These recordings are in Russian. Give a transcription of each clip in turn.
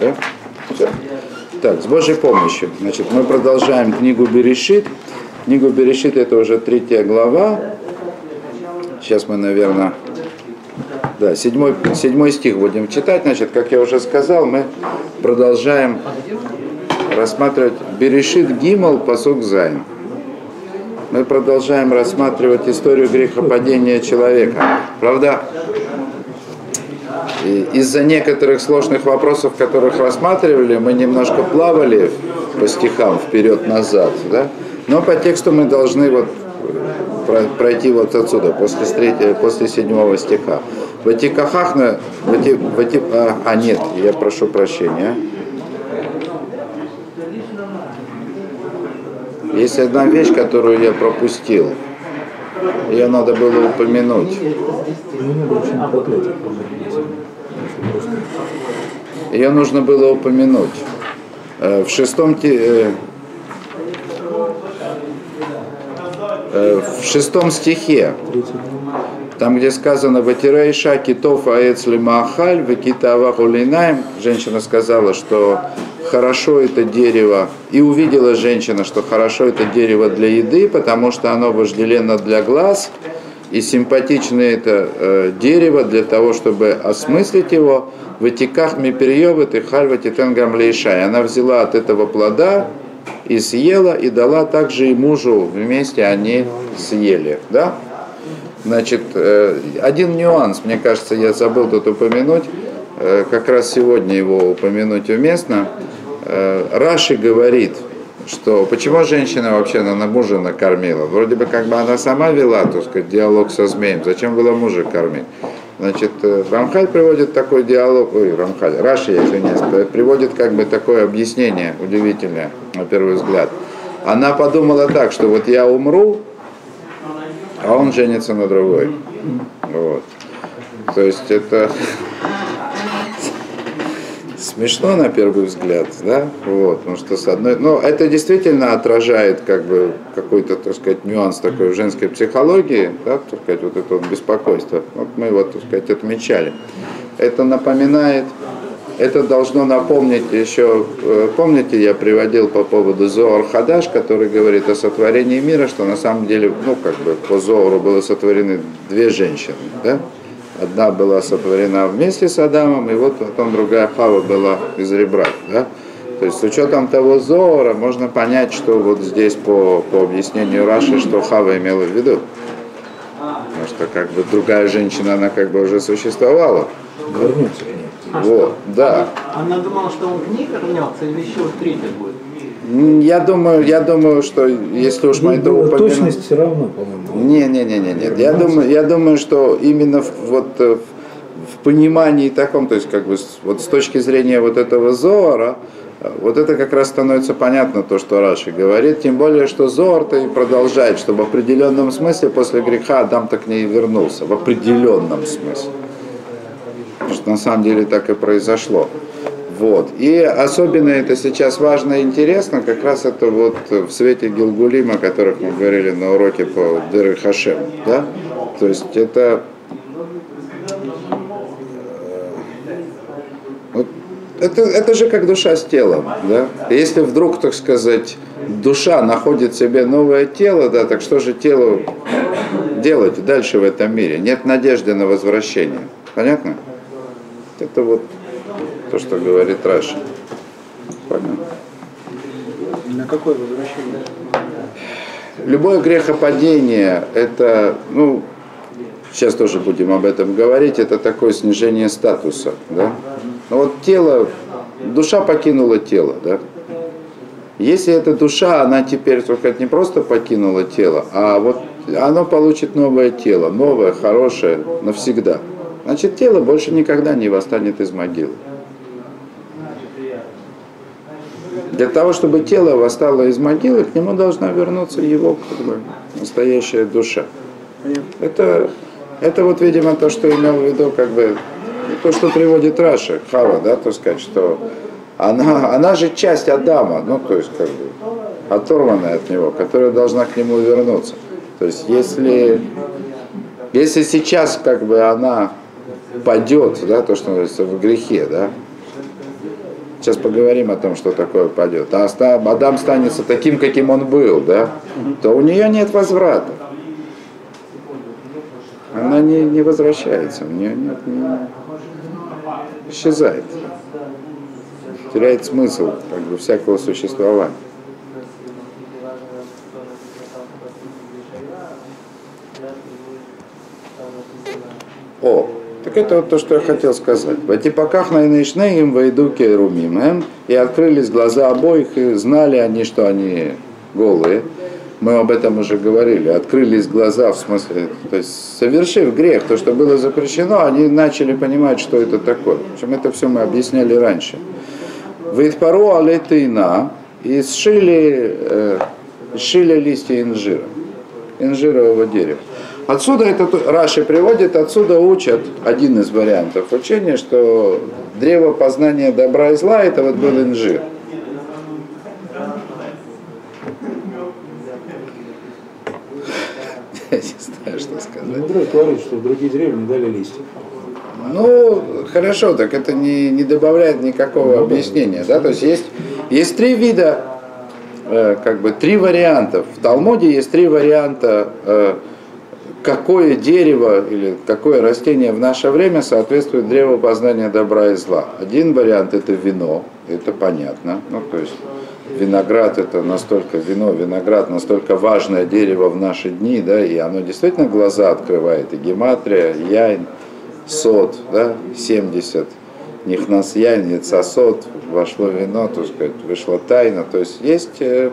Да? Все. Так, с Божьей помощью. Значит, мы продолжаем книгу Берешит. Книгу Берешит это уже третья глава. Сейчас мы, наверное, да, седьмой, седьмой стих будем читать. Значит, как я уже сказал, мы продолжаем рассматривать Берешит Гимал посук Зайн. Мы продолжаем рассматривать историю грехопадения человека. Правда, из-за некоторых сложных вопросов, которых рассматривали, мы немножко плавали по стихам вперед-назад, да? но по тексту мы должны вот пройти вот отсюда, после, третьего, после седьмого стиха. В Ватикахах, на, вати, вати, а, а нет, я прошу прощения. Есть одна вещь, которую я пропустил. Ее надо было упомянуть. Ее нужно было упомянуть. Э, в шестом, э, э, в шестом стихе, там, где сказано «Ватирейша китов аэцли маахаль, векитава хулинаем», женщина сказала, что хорошо это дерево, и увидела женщина, что хорошо это дерево для еды, потому что оно вожделенно для глаз, и симпатично это э, дерево для того, чтобы осмыслить его, в этиках миперьевы ты хальва титенгам лейшай. Она взяла от этого плода и съела, и дала также и мужу вместе они съели. Да? Значит, э, один нюанс, мне кажется, я забыл тут упомянуть, э, как раз сегодня его упомянуть уместно. Э, Раши говорит, что почему женщина вообще на мужа накормила? Вроде бы как бы она сама вела, так сказать, диалог со змеем. Зачем было мужа кормить? Значит, э, Рамхаль приводит такой диалог, ой, Рамхаль, Раши, я извиняюсь, приводит как бы такое объяснение удивительное, на первый взгляд. Она подумала так, что вот я умру, а он женится на другой. Вот. То есть это смешно на первый взгляд, да, вот, потому что с одной, но это действительно отражает как бы какой-то, так сказать, нюанс такой в женской психологии, да, так сказать, вот это вот беспокойство, вот мы его, так сказать, отмечали. Это напоминает, это должно напомнить еще, э, помните, я приводил по поводу Зоар Хадаш, который говорит о сотворении мира, что на самом деле, ну, как бы по Зоару было сотворены две женщины, да, Одна была сотворена вместе с Адамом, и вот потом другая Хава была из ребра. Да? То есть с учетом того Зора можно понять, что вот здесь по, по объяснению Раши, что Хава имела в виду. Потому что как бы другая женщина, она как бы уже существовала. Вернется к ней. Вот, да. Она думала, что он к ней вернется или еще третья будет? Я думаю, я думаю, что если уж мы это Ну, упомянем... Точность все равно, по-моему. Не, не, не, не, нет. Я думаю, я думаю, что именно в, вот э, в, понимании таком, то есть как бы вот с точки зрения вот этого Зоара, э, вот это как раз становится понятно то, что Раши говорит, тем более, что Зоар-то и продолжает, что в определенном смысле после греха Адам-то к ней вернулся, в определенном смысле. Потому что на самом деле так и произошло. Вот. И особенно это сейчас важно и интересно, как раз это вот в свете Гилгулима, о которых мы говорили на уроке по Дыры Хашем. Да? То есть это вот это, это же как душа с телом, да? Если вдруг, так сказать, душа находит в себе новое тело, да, так что же телу делать дальше в этом мире? Нет надежды на возвращение. Понятно? Это вот то, что говорит Раша. Понятно. На какое возвращение? Любое грехопадение, это, ну, сейчас тоже будем об этом говорить, это такое снижение статуса, да? Но вот тело, душа покинула тело, да? Если эта душа, она теперь, сказать, не просто покинула тело, а вот оно получит новое тело, новое, хорошее, навсегда. Значит, тело больше никогда не восстанет из могилы. Для того, чтобы тело восстало из могилы, к нему должна вернуться его как бы, настоящая душа. Это, это вот, видимо, то, что имел в виду, как бы, то, что приводит Раша, Хава, да, то сказать, что она, она же часть Адама, ну, то есть, как бы, оторванная от него, которая должна к нему вернуться. То есть, если, если сейчас, как бы, она падет, да, то, что называется, в грехе, да, Сейчас поговорим о том, что такое падет. А Адам останется таким, каким он был, да, то у нее нет возврата. Она не, не возвращается, у нее нет, не- исчезает. Теряет смысл как бы, всякого существования. О, это вот то, что я хотел сказать. В Атипаках на им войду керумим, эм, и открылись глаза обоих, и знали они, что они голые. Мы об этом уже говорили. Открылись глаза, в смысле, то есть совершив грех, то, что было запрещено, они начали понимать, что это такое. Общем, это все мы объясняли раньше. Вейтпару алетейна и сшили, э, сшили листья инжира, инжирового дерева. Отсюда это Раши приводит, отсюда учат один из вариантов учения, что древо познания добра и зла это вот был инжир. Я не знаю, что сказать. Мудрый говорит, что другие деревья не дали листьев. Ну, хорошо, так это не, не добавляет никакого объяснения. Да? То есть есть, есть три вида, э, как бы три варианта. В Талмуде есть три варианта, э, какое дерево или какое растение в наше время соответствует древу познания добра и зла. Один вариант это вино, это понятно. Ну, то есть виноград это настолько, вино, виноград настолько важное дерево в наши дни, да, и оно действительно глаза открывает, и гематрия, яйн, сот, да, 70, нихнас яйн, яйца сот, вошло вино, так сказать, вышла тайна, то есть есть, э,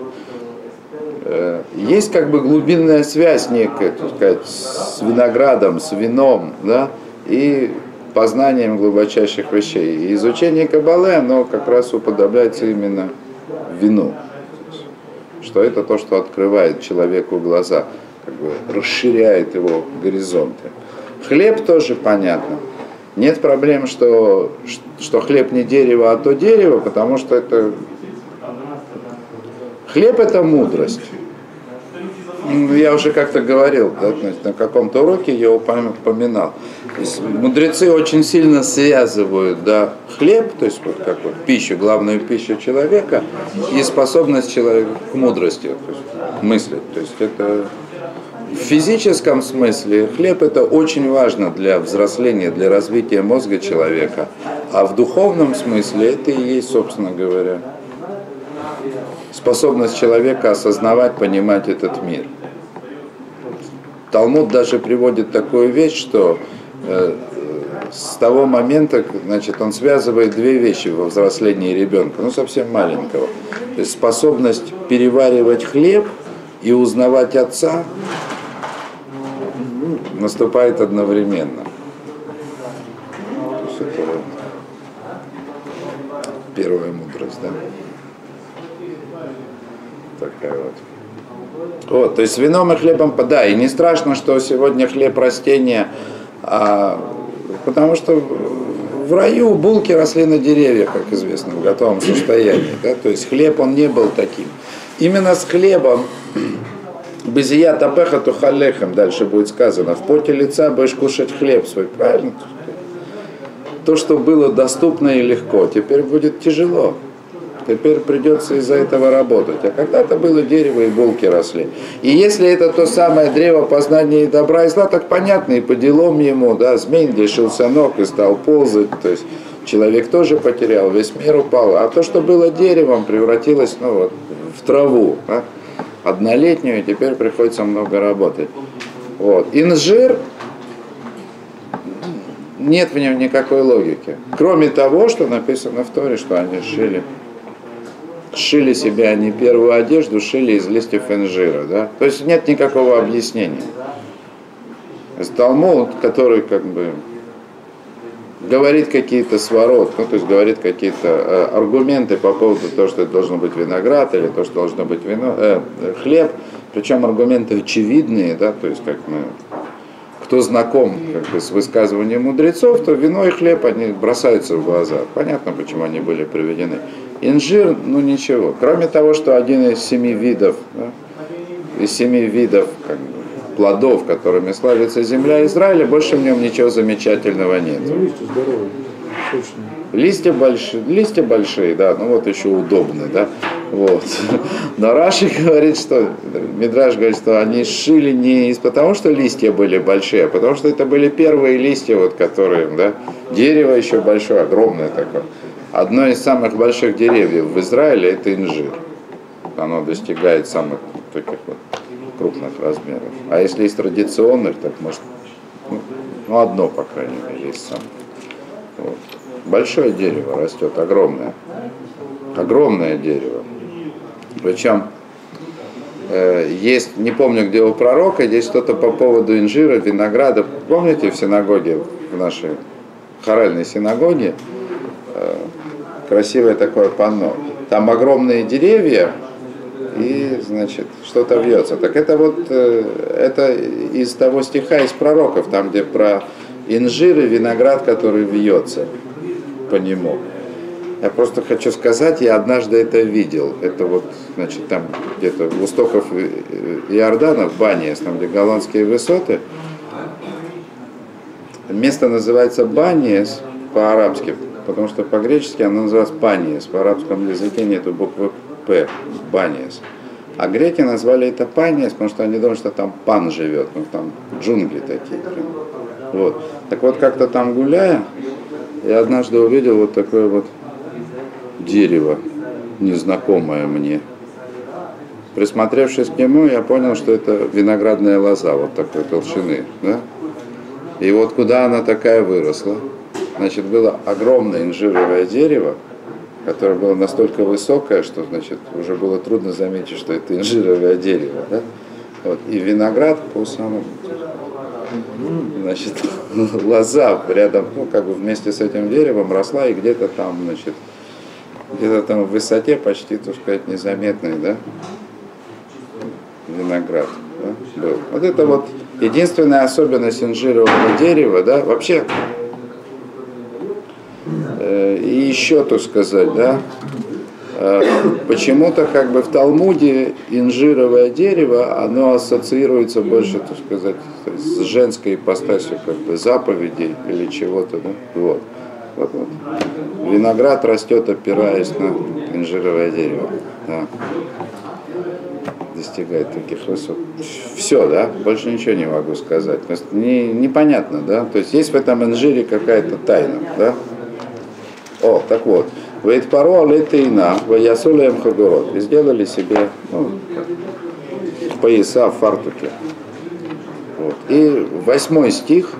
есть как бы глубинная связь некая, так сказать, с виноградом, с вином, да, и познанием глубочайших вещей. И изучение Кабалы, оно как раз уподобляется именно вину. Что это то, что открывает человеку глаза, как бы расширяет его горизонты. Хлеб тоже понятно. Нет проблем, что, что хлеб не дерево, а то дерево, потому что это... Хлеб это мудрость. Ну, Я уже как-то говорил, да, на каком-то уроке я упоминал. Мудрецы очень сильно связывают да, хлеб, то есть вот как вот пищу, главную пищу человека, и способность человека к мудрости, то есть мыслить. То есть это в физическом смысле хлеб это очень важно для взросления, для развития мозга человека, а в духовном смысле это и есть, собственно говоря, способность человека осознавать, понимать этот мир. Талмуд даже приводит такую вещь, что э, с того момента, значит, он связывает две вещи во взрослении ребенка, ну совсем маленького. То есть способность переваривать хлеб и узнавать отца наступает одновременно. То есть это первая мудрость, да? Такая вот. Вот, то есть вином и хлебом, да, и не страшно, что сегодня хлеб растения, а, потому что в раю булки росли на деревьях, как известно, в готовом состоянии, да, то есть хлеб он не был таким. Именно с хлебом Безия табеха тухалехем, дальше будет сказано, в поте лица будешь кушать хлеб свой, правильно? То, что было доступно и легко, теперь будет тяжело. Теперь придется из-за этого работать. А когда-то было дерево и булки росли. И если это то самое древо познания и добра и зла, так понятно, и по делам ему, да, змей лишился ног и стал ползать, то есть человек тоже потерял, весь мир упал. А то, что было деревом, превратилось ну, вот, в траву, да, однолетнюю, и теперь приходится много работать. Вот. Инжир, нет в нем никакой логики. Кроме того, что написано в Торе, что они шили шили себе они первую одежду, шили из листьев инжира. Да? То есть нет никакого объяснения. Талмуд, который как бы говорит какие-то сворот, ну, то есть говорит какие-то э, аргументы по поводу того, что это должно быть виноград или то, что должно быть вино, э, хлеб, причем аргументы очевидные, да, то есть как мы, кто знаком как бы, с высказыванием мудрецов, то вино и хлеб, они бросаются в глаза. Понятно, почему они были приведены. Инжир, ну ничего. Кроме того, что один из семи видов, да, из семи видов как бы, плодов, которыми славится земля Израиля, больше в нем ничего замечательного нет. Ну, листья здоровые. Точно. Листья большие, листья большие, да, ну вот еще удобно, да, вот. Но Раши говорит, что, Мидраш говорит, что они шили не из потому, что листья были большие, а потому что это были первые листья, вот которые, да, дерево еще большое, огромное такое. Одно из самых больших деревьев в Израиле это инжир. Оно достигает самых таких вот крупных размеров. А если из традиционных, так может, ну, ну, одно, по крайней мере, из самых. Вот. Большое дерево растет, огромное. Огромное дерево. Причем э, есть, не помню, где у пророка, есть что-то по поводу инжира, винограда. Помните в синагоге, в нашей хоральной синагоге, э, красивое такое панно. Там огромные деревья, и, значит, что-то вьется. Так это вот, э, это из того стиха из пророков, там, где про инжир и виноград, который вьется по нему. Я просто хочу сказать, я однажды это видел. Это вот, значит, там где-то в устоков Иордана, в Баниес, там, где голландские высоты. Место называется Баниес по-арабски, потому что по-гречески оно называется Паниес. В арабском языке нету буквы П, Баниес. А греки назвали это Паниес, потому что они думают, что там пан живет, ну там джунгли такие. Вот. Так вот, как-то там гуляя, я однажды увидел вот такое вот дерево, незнакомое мне. Присмотревшись к нему, я понял, что это виноградная лоза вот такой толщины. Да? И вот куда она такая выросла, значит, было огромное инжировое дерево, которое было настолько высокое, что, значит, уже было трудно заметить, что это инжировое дерево. Да? Вот. И виноград по самому значит, лоза рядом, ну, как бы вместе с этим деревом росла и где-то там, значит, где-то там в высоте почти, так сказать, незаметный, да, виноград да, был. Вот это вот единственная особенность инжирового дерева, да, вообще, э, и еще, так сказать, да, Э, почему-то как бы в Талмуде инжировое дерево, оно ассоциируется больше, так сказать, с женской ипостасью как бы заповедей или чего-то. Да? Вот. Вот, вот. Виноград растет, опираясь на инжировое дерево. Да. Достигает таких высот. Все, да? Больше ничего не могу сказать. Не, непонятно, да? То есть есть в этом инжире какая-то тайна, да? О, так вот. Ведь паро летейна, ваясулеем хагурот. И сделали себе ну, пояса в фартуке. Вот. И восьмой стих.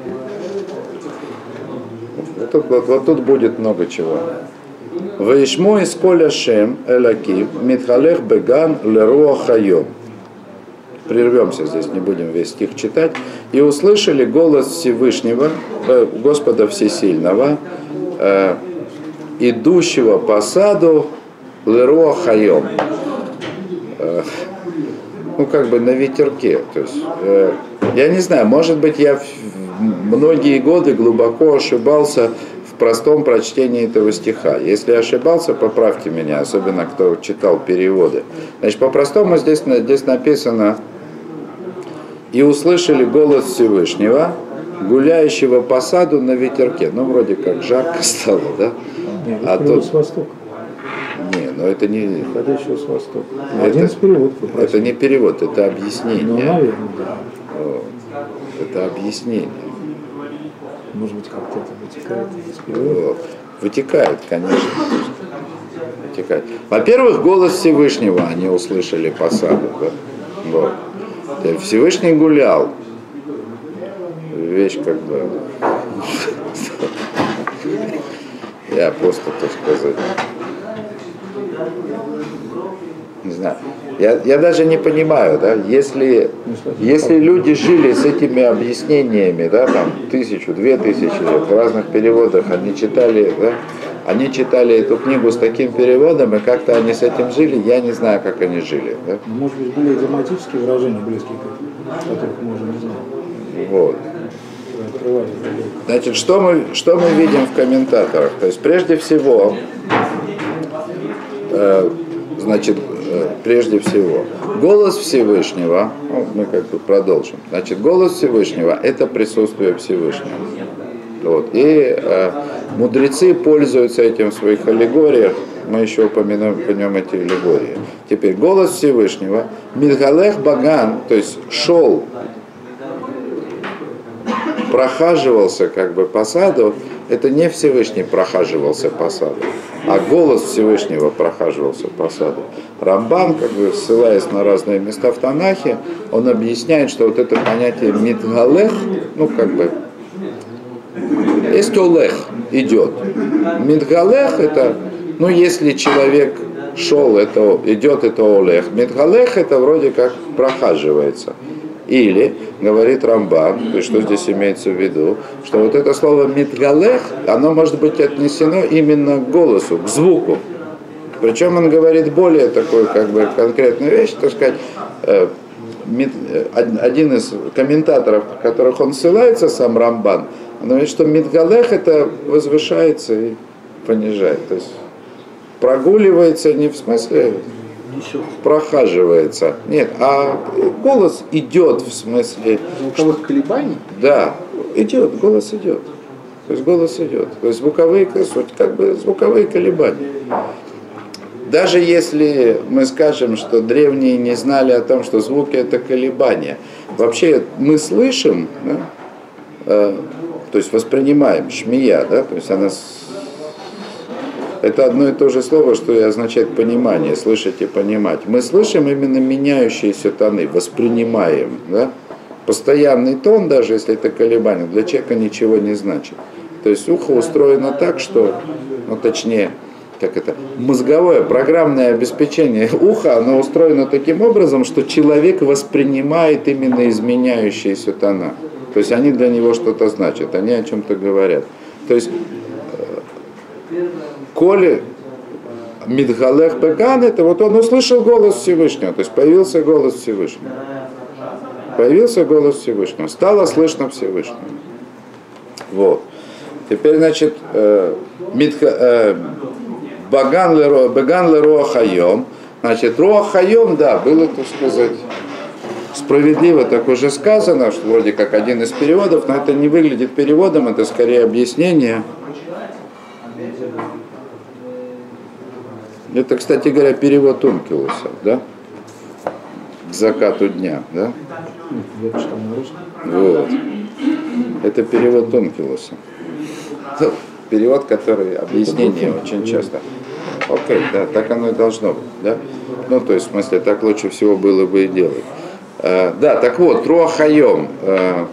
Вот тут, вот, вот тут будет много чего. Ваишмо из коля шем элаким митхалех беган леруа. Прервемся здесь, не будем весь стих читать. И услышали голос Всевышнего, э, Господа Всесильного, э, идущего по саду Леруа Хайом. Ну, как бы на ветерке. То есть, э, я не знаю, может быть, я многие годы глубоко ошибался в простом прочтении этого стиха. Если ошибался, поправьте меня, особенно кто читал переводы. Значит, по-простому здесь, здесь написано «И услышали голос Всевышнего, гуляющего по саду на ветерке». Ну, вроде как жарко стало, да? Нет, а тут... с востока. Не, но это не... Входящего с востока. Это, Один перевод Это не перевод, это объяснение. Ну, наверное, да. Это объяснение. Может быть, как-то это вытекает из перевода? Вытекает, конечно. Вытекает. Во-первых, голос Всевышнего они услышали по саду. Да? Вот. Всевышний гулял. Вещь как бы я просто, так сказать, не знаю. Я, я даже не понимаю, да, если, если люди жили с этими объяснениями, да, там, тысячу, две тысячи лет, в разных переводах, они читали, да, они читали эту книгу с таким переводом, и как-то они с этим жили, я не знаю, как они жили. Да? Может быть, были идиоматические выражения близкие к этому, которых мы уже не знаем. Вот. Значит, что мы, что мы видим в комментаторах? То есть, прежде всего, э, значит, э, прежде всего, голос Всевышнего, ну, мы как бы продолжим. Значит, голос Всевышнего – это присутствие Всевышнего. Вот. И э, мудрецы пользуются этим в своих аллегориях. Мы еще упомянем, упомянем эти аллегории. Теперь голос Всевышнего. Мидгалех Баган, то есть шел, прохаживался как бы по саду, это не Всевышний прохаживался по саду, а голос Всевышнего прохаживался по саду. Рамбан, как бы ссылаясь на разные места в Танахе, он объясняет, что вот это понятие мидгалех, ну как бы, есть олех, идет. Мидгалех это, ну если человек шел, это идет, это олех. Мидгалех это вроде как прохаживается. Или, говорит Рамбан, то есть что здесь имеется в виду, что вот это слово мидгалех, оно может быть отнесено именно к голосу, к звуку. Причем он говорит более такую как бы конкретную вещь, так сказать, э, э, один из комментаторов, которых он ссылается, сам Рамбан, он говорит, что Мидгалех это возвышается и понижает. То есть прогуливается не в смысле прохаживается. Нет, а голос идет в смысле... Звуковых колебаний? Да, идет, голос идет. То есть голос идет. То есть звуковые, как бы звуковые колебания. Даже если мы скажем, что древние не знали о том, что звуки это колебания, вообще мы слышим, да, э, то есть воспринимаем, шмия, да, то есть она это одно и то же слово, что и означает понимание, слышать и понимать. Мы слышим именно меняющиеся тоны, воспринимаем. Да? Постоянный тон, даже если это колебание, для человека ничего не значит. То есть ухо устроено так, что, ну точнее, как это, мозговое, программное обеспечение уха, оно устроено таким образом, что человек воспринимает именно изменяющиеся тона. То есть они для него что-то значат, они о чем-то говорят. То есть Коли Мидгалех Беган, это вот он услышал голос Всевышнего, то есть появился голос Всевышнего. Появился голос Всевышнего, стало слышно Всевышнего. Вот. Теперь, значит, э, Мидха, э, Баган Хайом, значит, Роа да, было, так сказать, справедливо так уже сказано, что вроде как один из переводов, но это не выглядит переводом, это скорее объяснение Это, кстати говоря, перевод Ункилуса, да? К закату дня, да? Вот. Это перевод Ункилуса. Перевод, который объяснение очень часто. Окей, да, так оно и должно быть, да? Ну, то есть, в смысле, так лучше всего было бы и делать. А, да, так вот, Руахайом, а,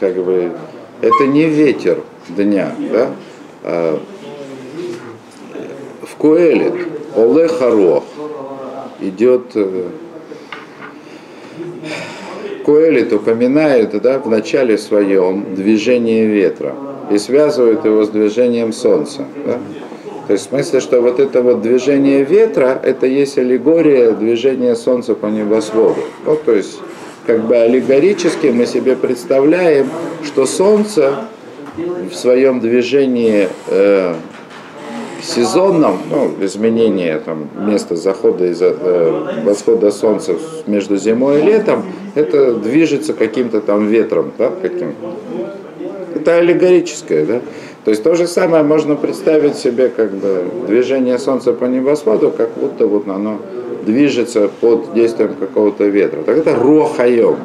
как бы, это не ветер дня, да? Коэлит, Оле Харох, идет э, Коэлит упоминает да, в начале своем движение ветра и связывает его с движением солнца. Да? То есть в смысле, что вот это вот движение ветра, это есть аллегория движения солнца по небосводу. Ну, то есть как бы аллегорически мы себе представляем, что солнце в своем движении э, сезонном, ну, изменение там, места захода и э, восхода солнца между зимой и летом, это движется каким-то там ветром, да, каким это аллегорическое, да. То есть то же самое можно представить себе как бы движение солнца по небосводу, как будто вот оно движется под действием какого-то ветра. Так это рохаем.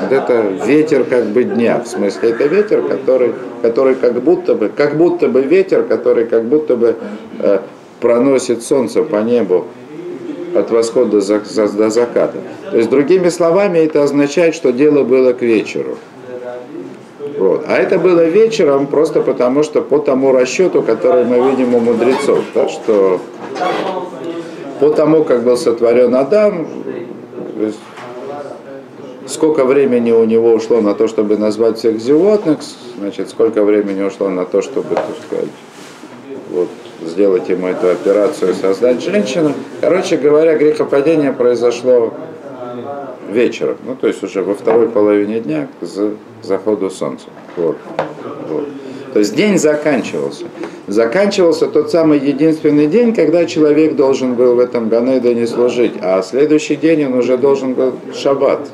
Вот это ветер как бы дня, в смысле это ветер, который, который как будто бы, как будто бы ветер, который как будто бы э, проносит солнце по небу от восхода за, за, до заката. То есть, другими словами, это означает, что дело было к вечеру. Вот. А это было вечером просто потому, что по тому расчету, который мы видим у мудрецов, да, что по тому, как был сотворен Адам, сколько времени у него ушло на то, чтобы назвать всех животных, значит, сколько времени ушло на то, чтобы, так сказать, вот, сделать ему эту операцию, создать женщину. Короче говоря, грехопадение произошло вечером, ну, то есть уже во второй половине дня к заходу солнца. Вот. Вот. То есть день заканчивался. Заканчивался тот самый единственный день, когда человек должен был в этом Ганедане служить, а следующий день он уже должен был шаббат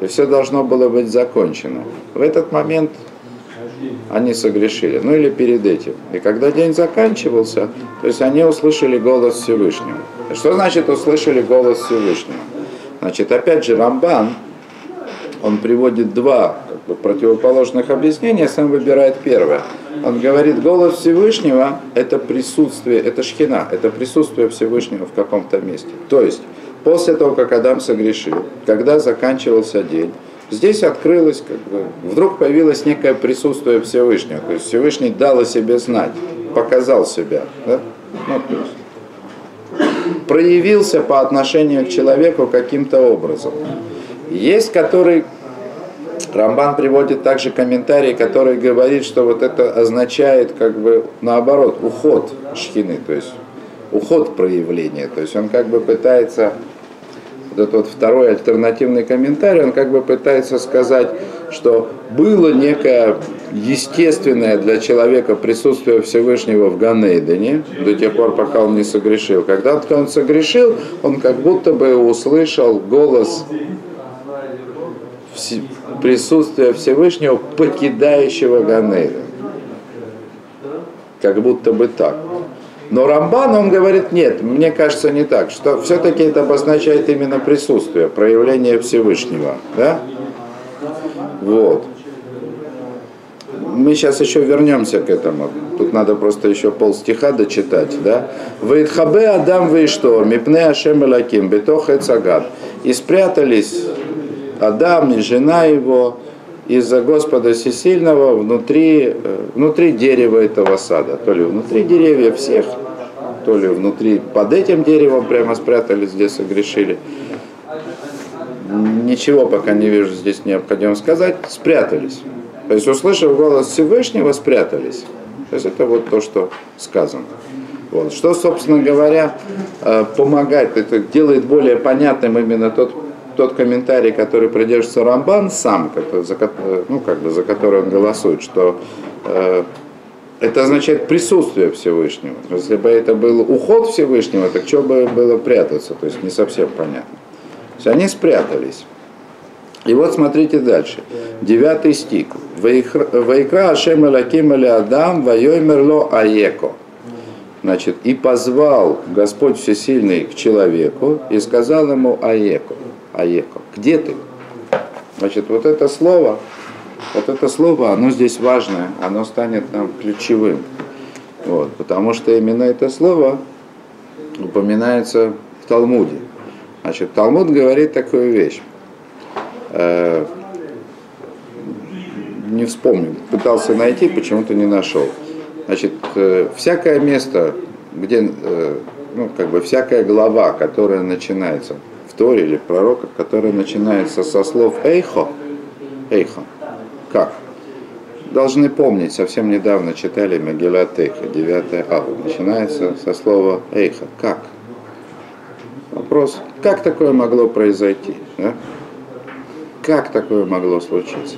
и все должно было быть закончено. В этот момент они согрешили, ну или перед этим. И когда день заканчивался, то есть они услышали голос Всевышнего. Что значит услышали голос Всевышнего? Значит, опять же, Рамбан, он приводит два как бы, противоположных объяснения, сам выбирает первое. Он говорит, голос Всевышнего – это присутствие, это шхина, это присутствие Всевышнего в каком-то месте. То есть, после того, как Адам согрешил, когда заканчивался день, здесь открылось, как бы, вдруг появилось некое присутствие Всевышнего. То есть Всевышний дал о себе знать, показал себя. Да? Ну, то есть, проявился по отношению к человеку каким-то образом. Есть, который Рамбан приводит также комментарий, который говорит, что вот это означает как бы наоборот уход шхины, то есть уход проявления. То есть он как бы пытается, вот этот вот второй альтернативный комментарий, он как бы пытается сказать, что было некое естественное для человека присутствие Всевышнего в Ганейдене до тех пор, пока он не согрешил. Когда он согрешил, он как будто бы услышал голос присутствия Всевышнего, покидающего Ганейден. Как будто бы так. Но Рамбан, он говорит, нет, мне кажется не так, что все-таки это обозначает именно присутствие, проявление Всевышнего. Да? Вот. Мы сейчас еще вернемся к этому. Тут надо просто еще пол стиха дочитать, да? Вейтхабе Адам Вейштор, Мипне Ашем Элаким, Бетох. И спрятались Адам и жена его из-за Господа Всесильного внутри, э, внутри дерева этого сада. То ли внутри деревьев всех, то ли внутри под этим деревом прямо спрятались, где согрешили. Ничего пока не вижу здесь необходимо сказать. Спрятались. То есть, услышав голос Всевышнего, спрятались. То есть, это вот то, что сказано. Вот. Что, собственно говоря, э, помогает, это делает более понятным именно тот тот комментарий, который придерживается Рамбан сам, как, за, ну, как бы, за который он голосует, что э, это означает присутствие Всевышнего. Если бы это был уход Всевышнего, так что бы было прятаться? То есть не совсем понятно. То есть они спрятались. И вот смотрите дальше. Девятый стих. Вайкра Ашем Элаким Адам Вайоймерло Аеко. Значит, и позвал Господь Всесильный к человеку и сказал ему Аеко. Аеко. Где ты? Значит, вот это слово, вот это слово, оно здесь важное, оно станет нам ключевым. Вот, потому что именно это слово упоминается в Талмуде. Значит, Талмуд говорит такую вещь. Э, не вспомню, пытался найти, почему-то не нашел. Значит, э, всякое место, где, э, ну, как бы всякая глава, которая начинается Торе или пророках, который начинается со слов «эйхо», «эйхо», как? Должны помнить, совсем недавно читали Мегилат Эйха, 9 ава, начинается со слова «эйха», как? Вопрос, как такое могло произойти? Да? Как такое могло случиться?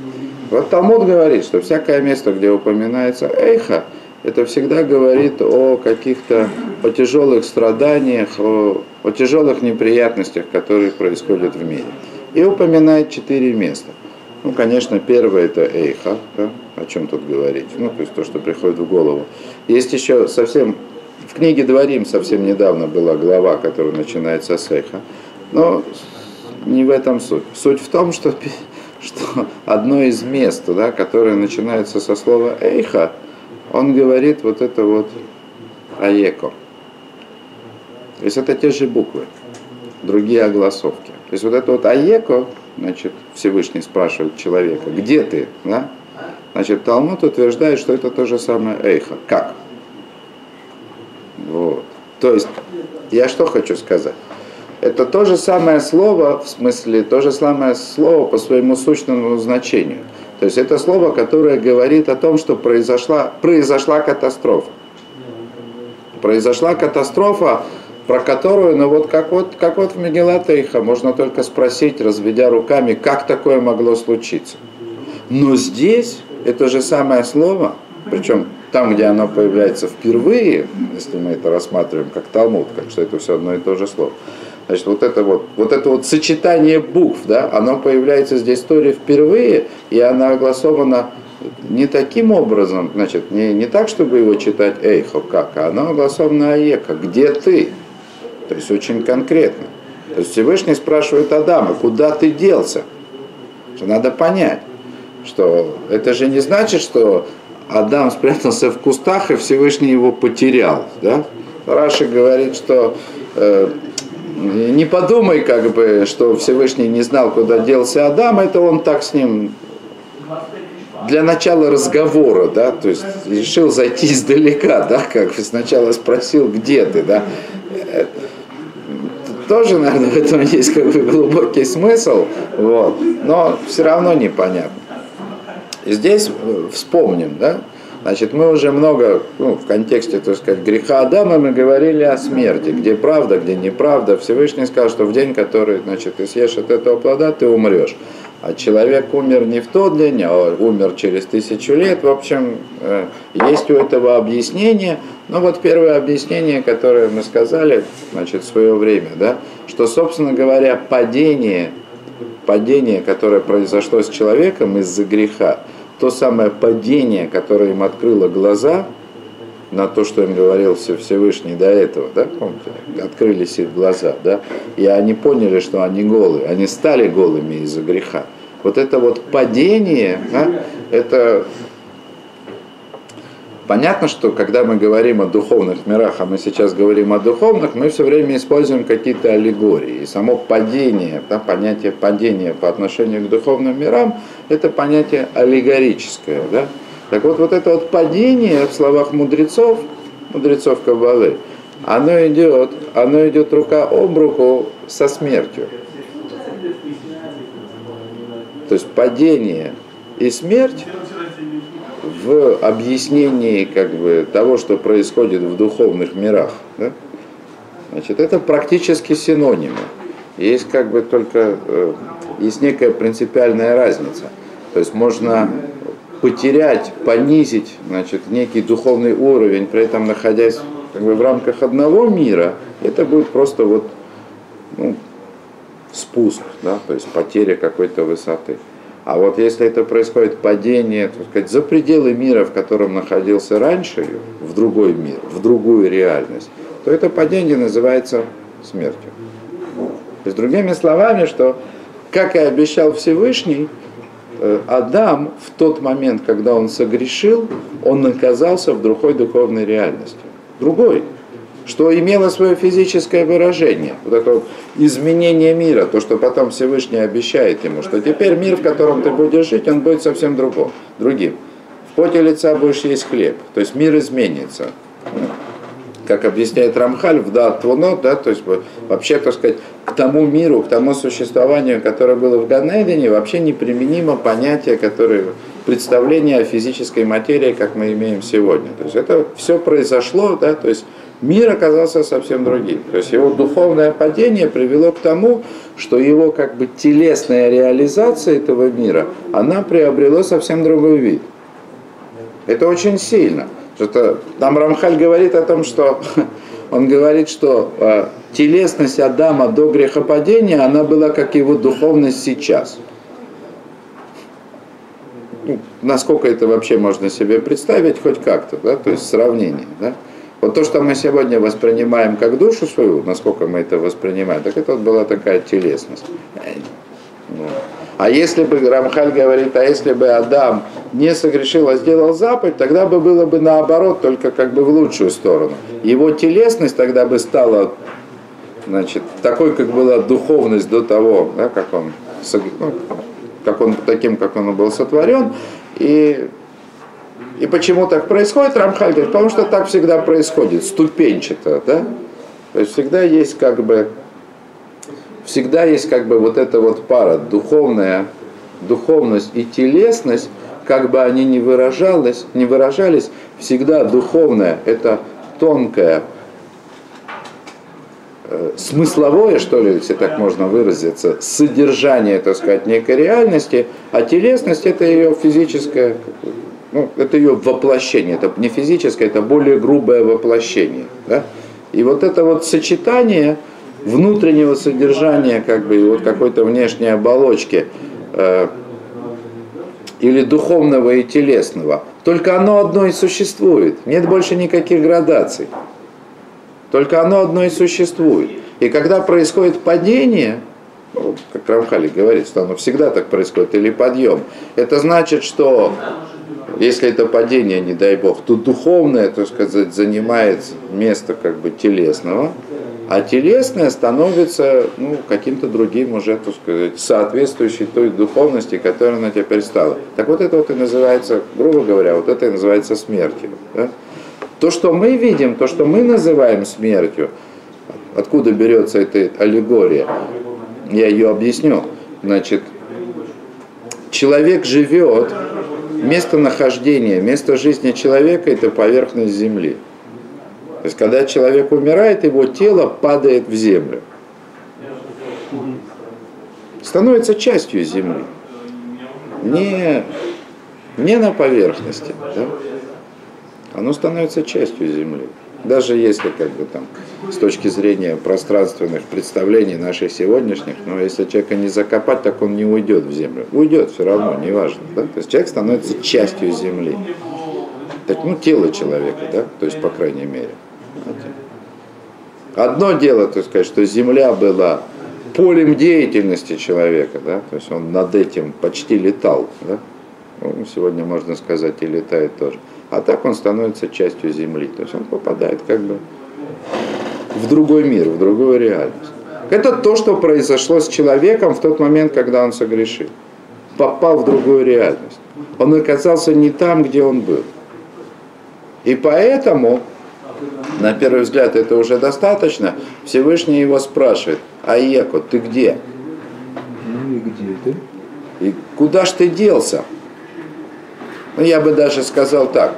Вот Талмуд говорит, что всякое место, где упоминается «эйха», это всегда говорит о каких-то о тяжелых страданиях, о, о тяжелых неприятностях, которые происходят в мире. И упоминает четыре места. Ну, конечно, первое это Эйха, да? о чем тут говорить, ну, то есть то, что приходит в голову. Есть еще совсем, в книге Дворим совсем недавно была глава, которая начинается с Эйха, но не в этом суть. Суть в том, что, что одно из мест, да, которое начинается со слова Эйха, он говорит вот это вот Аеко. То есть это те же буквы, другие огласовки. То есть вот это вот Аеко, значит, Всевышний спрашивает человека, где ты? Да? Значит, Талмуд утверждает, что это то же самое Эйха. Как? Вот. То есть, я что хочу сказать? Это то же самое слово, в смысле, то же самое слово по своему сущному значению – то есть это слово, которое говорит о том, что произошла, произошла катастрофа. Произошла катастрофа, про которую, ну вот как вот, как вот в Мегелатейха, можно только спросить, разведя руками, как такое могло случиться. Но здесь это же самое слово, причем там, где оно появляется впервые, если мы это рассматриваем как Талмуд, как что это все одно и то же слово, Значит, вот это вот, вот это вот сочетание букв, да, оно появляется здесь в истории впервые, и она огласована не таким образом, значит, не, не так, чтобы его читать эйхо, как, а оно голосовно аека, где ты? То есть очень конкретно. То есть Всевышний спрашивает Адама, куда ты делся? Что надо понять, что это же не значит, что Адам спрятался в кустах и Всевышний его потерял. Да? Раши говорит, что э, не подумай, как бы, что Всевышний не знал, куда делся Адам, это он так с ним для начала разговора, да, то есть решил зайти издалека, да, как сначала спросил, где ты, да. Тоже, наверное, в этом есть как бы глубокий смысл, вот, но все равно непонятно. Здесь э, вспомним, да, Значит, мы уже много, ну, в контексте, так сказать, греха Адама мы говорили о смерти, где правда, где неправда. Всевышний сказал, что в день, который, значит, ты съешь от этого плода, ты умрешь. А человек умер не в тот день, а умер через тысячу лет. В общем, э, есть у этого объяснение. Но вот первое объяснение, которое мы сказали, значит, в свое время, да, что, собственно говоря, падение, падение, которое произошло с человеком из-за греха, то самое падение, которое им открыло глаза на то, что им говорил все Всевышний до этого, да, помните, открылись их глаза, да, и они поняли, что они голые, они стали голыми из-за греха. Вот это вот падение, да, это Понятно, что когда мы говорим о духовных мирах, а мы сейчас говорим о духовных, мы все время используем какие-то аллегории. И само падение, да, понятие падения по отношению к духовным мирам, это понятие аллегорическое. Да? Так вот, вот это вот падение в словах мудрецов, мудрецов Каббалы, оно идет, оно идет рука об руку со смертью. То есть падение и смерть в объяснении как бы, того, что происходит в духовных мирах, да, значит, это практически синонимы. Есть как бы только э, есть некая принципиальная разница. То есть можно потерять, понизить значит, некий духовный уровень, при этом находясь как бы, в рамках одного мира, это будет просто вот ну, спуск, да, то есть потеря какой-то высоты. А вот если это происходит падение, так сказать, за пределы мира, в котором находился раньше, в другой мир, в другую реальность, то это падение называется смертью. То есть, другими словами, что, как и обещал Всевышний, э, Адам в тот момент, когда он согрешил, он оказался в другой духовной реальности. Другой что имело свое физическое выражение. Вот это изменение мира, то, что потом Всевышний обещает ему, что теперь мир, в котором ты будешь жить, он будет совсем другим. другим. В поте лица будешь есть хлеб, то есть мир изменится. Как объясняет Рамхаль в Дат Твунот, да, то есть вообще, так сказать, к тому миру, к тому существованию, которое было в Ганедине, вообще неприменимо понятие, которое представление о физической материи, как мы имеем сегодня. То есть это все произошло, да, то есть мир оказался совсем другим. То есть его духовное падение привело к тому, что его как бы телесная реализация этого мира, она приобрела совсем другой вид. Это очень сильно. Что там Рамхаль говорит о том, что он говорит, что э, телесность Адама до грехопадения, она была как его духовность сейчас. Ну, насколько это вообще можно себе представить, хоть как-то, да, то есть сравнение, да. Вот то, что мы сегодня воспринимаем как душу свою, насколько мы это воспринимаем, так это вот была такая телесность. Ну. А если бы, Рамхаль говорит, а если бы Адам не согрешил, а сделал заповедь, тогда бы было бы наоборот, только как бы в лучшую сторону. Его телесность тогда бы стала значит, такой, как была духовность до того, да, как он, ну, как он таким, как он был сотворен, и и почему так происходит, Рамхаль говорит, потому что так всегда происходит, ступенчато, да? То есть всегда есть как бы, всегда есть как бы вот эта вот пара, духовная, духовность и телесность, как бы они ни выражались, не выражались, всегда духовное – это тонкое, э, смысловое, что ли, если так можно выразиться, содержание, так сказать, некой реальности, а телесность – это ее физическое ну, это ее воплощение, это не физическое, это более грубое воплощение. Да? И вот это вот сочетание внутреннего содержания, как бы, и вот какой-то внешней оболочки, э, или духовного и телесного. Только оно одно и существует. Нет больше никаких градаций. Только оно одно и существует. И когда происходит падение, ну, как Рамхали говорит, что оно всегда так происходит, или подъем, это значит, что если это падение, не дай бог, то духовное, так сказать, занимает место как бы телесного, а телесное становится ну, каким-то другим уже, так сказать, соответствующей той духовности, которая она теперь стала. Так вот это вот и называется, грубо говоря, вот это и называется смертью. Да? То, что мы видим, то, что мы называем смертью, откуда берется эта аллегория, я ее объясню. Значит, человек живет, место нахождения, место жизни человека – это поверхность земли. То есть, когда человек умирает, его тело падает в землю. Становится частью земли. Не, не на поверхности. Да? Оно становится частью земли. Даже если как бы там с точки зрения пространственных представлений наших сегодняшних, но если человека не закопать, так он не уйдет в землю. Уйдет все равно, неважно. Да? То есть человек становится частью земли. Так, ну, тело человека, да, то есть, по крайней мере. Одно дело, так сказать, что земля была полем деятельности человека, да, то есть он над этим почти летал, да, ну, сегодня можно сказать и летает тоже. А так он становится частью земли, то есть он попадает как бы в другой мир, в другую реальность. Это то, что произошло с человеком в тот момент, когда он согрешил. Попал в другую реальность. Он оказался не там, где он был. И поэтому на первый взгляд это уже достаточно, Всевышний его спрашивает, а Еко, ты где? Ну и где ты? И куда ж ты делся? Ну, я бы даже сказал так.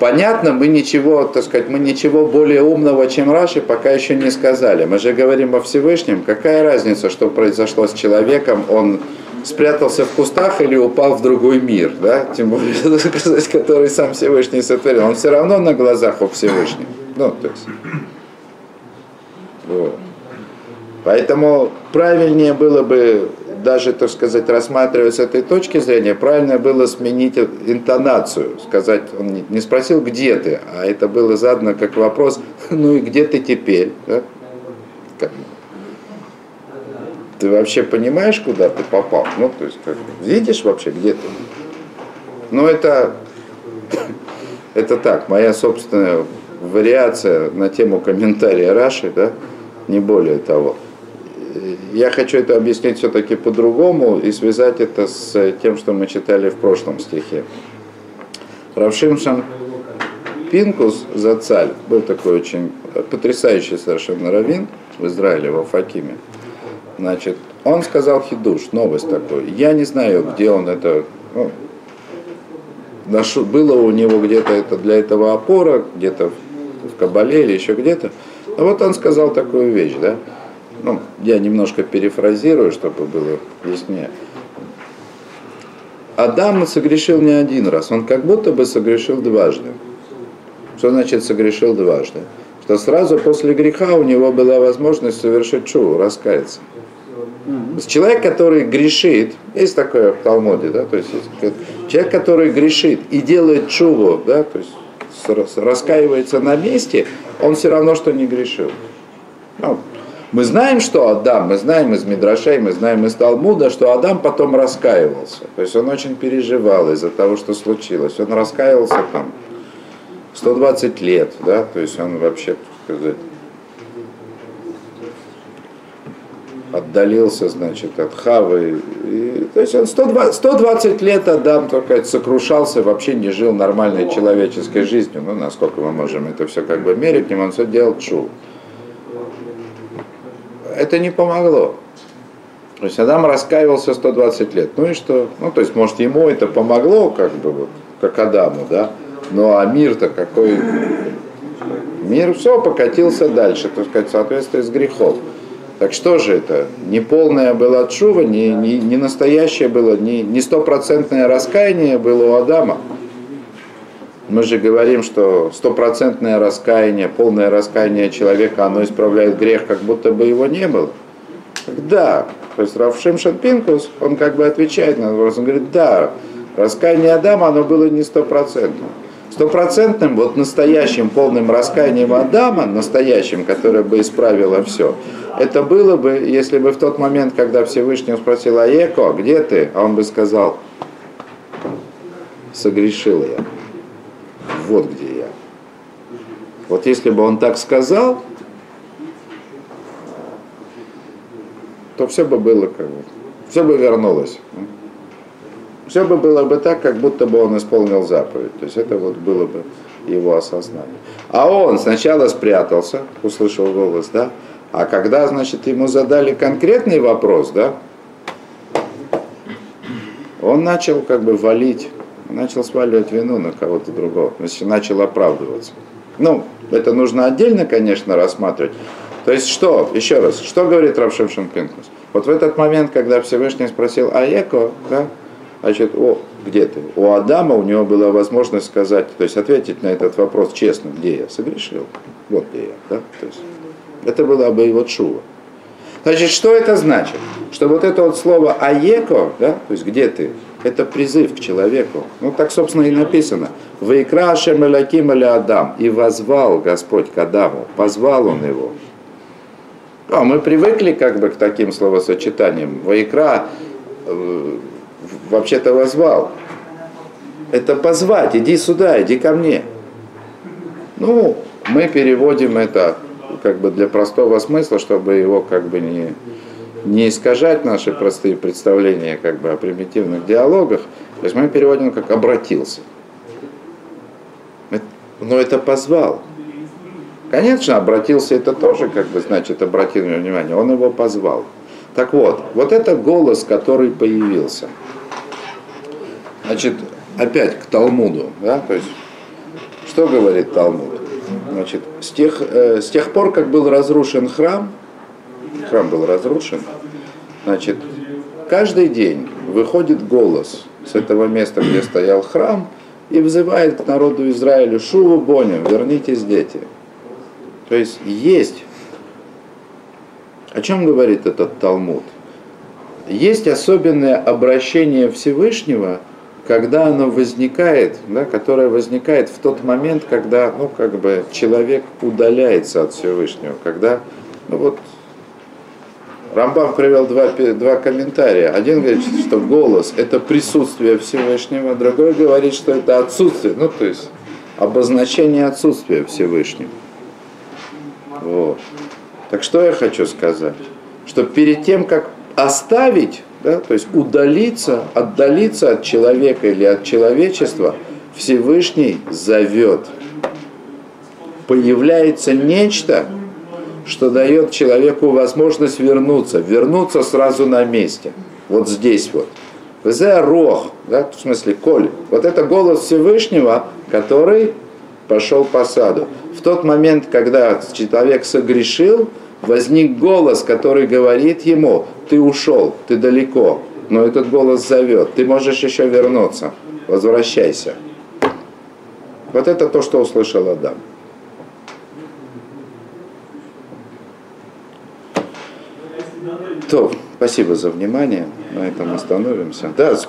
Понятно, мы ничего, так сказать, мы ничего более умного, чем Раши, пока еще не сказали. Мы же говорим о Всевышнем. Какая разница, что произошло с человеком? Он спрятался в кустах или упал в другой мир, да, тем более, который сам Всевышний сотворил, он все равно на глазах у Всевышнего. Ну, то есть, вот. Поэтому правильнее было бы даже, так сказать, рассматривать с этой точки зрения, правильно было сменить интонацию, сказать, он не спросил, где ты, а это было задано как вопрос, ну и где ты теперь, да? ты вообще понимаешь, куда ты попал? Ну, то есть, как, видишь вообще, где ты? Ну, это, это так, моя собственная вариация на тему комментария Раши, да, не более того. Я хочу это объяснить все-таки по-другому и связать это с тем, что мы читали в прошлом стихе. Равшимшан Пинкус Зацаль был такой очень потрясающий совершенно раввин в Израиле, в Афакиме. Значит, он сказал хидуш, новость такую. Я не знаю, где он это, ну, нашел, было у него где-то это для этого опора, где-то в, Кабале или еще где-то. Но вот он сказал такую вещь, да. Ну, я немножко перефразирую, чтобы было яснее. Адам согрешил не один раз, он как будто бы согрешил дважды. Что значит согрешил дважды? Что сразу после греха у него была возможность совершить чуву, раскаяться. Человек, который грешит, есть такое в Талмуде, да, то есть человек, который грешит и делает чуву, да, то есть раскаивается на месте, он все равно, что не грешил. Ну, мы знаем, что Адам, мы знаем из Мидрашей, мы знаем из Талмуда, что Адам потом раскаивался. То есть он очень переживал из-за того, что случилось. Он раскаивался там 120 лет, да, то есть он вообще, так сказать, отдалился, значит, от Хавы. И, то есть он 120, 120 лет Адам только сокрушался, вообще не жил нормальной человеческой жизнью. Ну, насколько мы можем это все как бы мерить, он все делал чу. Это не помогло. То есть Адам раскаивался 120 лет. Ну и что? Ну, то есть, может, ему это помогло, как бы, вот, как Адаму, да? Ну, а мир-то какой? Мир все покатился дальше, так сказать, в соответствии с грехом. Так что же это? Не полная была чува, не, не, не настоящее было, не, не стопроцентное раскаяние было у Адама. Мы же говорим, что стопроцентное раскаяние, полное раскаяние человека, оно исправляет грех, как будто бы его не было. Да, То есть Равшим Пинкус, он как бы отвечает на вопрос, он говорит, да, раскаяние Адама, оно было не стопроцентным. Стопроцентным, вот настоящим полным раскаянием Адама, настоящим, которое бы исправило все, это было бы, если бы в тот момент, когда Всевышний спросил Аеко, где ты? А он бы сказал, согрешил я. Вот где я. Вот если бы он так сказал, то все бы было как бы, все бы вернулось. Все бы было бы так, как будто бы он исполнил заповедь. То есть это вот было бы его осознание. А он сначала спрятался, услышал голос, да, а когда, значит, ему задали конкретный вопрос, да, он начал как бы валить, начал сваливать вину на кого-то другого, начал оправдываться. Ну, это нужно отдельно, конечно, рассматривать. То есть что, еще раз, что говорит Равшем Шампинкус? Вот в этот момент, когда Всевышний спросил Аеко, да, значит, о, где ты? У Адама у него была возможность сказать, то есть ответить на этот вопрос честно, где я согрешил, вот где я, да, то есть это была бы его чува. Значит, что это значит? Что вот это вот слово «аеко», да, то есть «где ты?», это призыв к человеку. Ну, так, собственно, и написано. «Ваикра Ашем Элаким Адам» и возвал Господь к Адаму, позвал он его. А мы привыкли как бы к таким словосочетаниям. «Ваикра» э, вообще-то возвал. Это позвать, иди сюда, иди ко мне. Ну, мы переводим это как бы для простого смысла, чтобы его как бы не, не искажать наши простые представления как бы о примитивных диалогах. То есть мы переводим как обратился. Но это позвал. Конечно, обратился это тоже, как бы, значит, обратил на внимание. Он его позвал. Так вот, вот это голос, который появился. Значит, опять к Талмуду, да, то есть, что говорит Талмуд? Значит, с тех, э, с тех пор, как был разрушен храм, храм был разрушен, значит, каждый день выходит голос с этого места, где стоял храм, и взывает к народу Израилю, Шуву Боним, вернитесь, дети. То есть есть, о чем говорит этот Талмуд? Есть особенное обращение Всевышнего когда оно возникает, да, которое возникает в тот момент, когда ну, как бы человек удаляется от Всевышнего, когда ну, вот, Рамбам привел два, два комментария. Один говорит, что голос – это присутствие Всевышнего, другой говорит, что это отсутствие, ну то есть обозначение отсутствия Всевышнего. Вот. Так что я хочу сказать? Что перед тем, как оставить да, то есть удалиться, отдалиться от человека или от человечества, Всевышний зовет. Появляется нечто, что дает человеку возможность вернуться, вернуться сразу на месте. Вот здесь вот. Взе рох, да, в смысле коль. Вот это голос Всевышнего, который пошел по саду. В тот момент, когда человек согрешил, возник голос, который говорит ему, ты ушел, ты далеко, но этот голос зовет, ты можешь еще вернуться, возвращайся. Вот это то, что услышал Адам. То, спасибо за внимание, на этом остановимся. Да, спрашивай.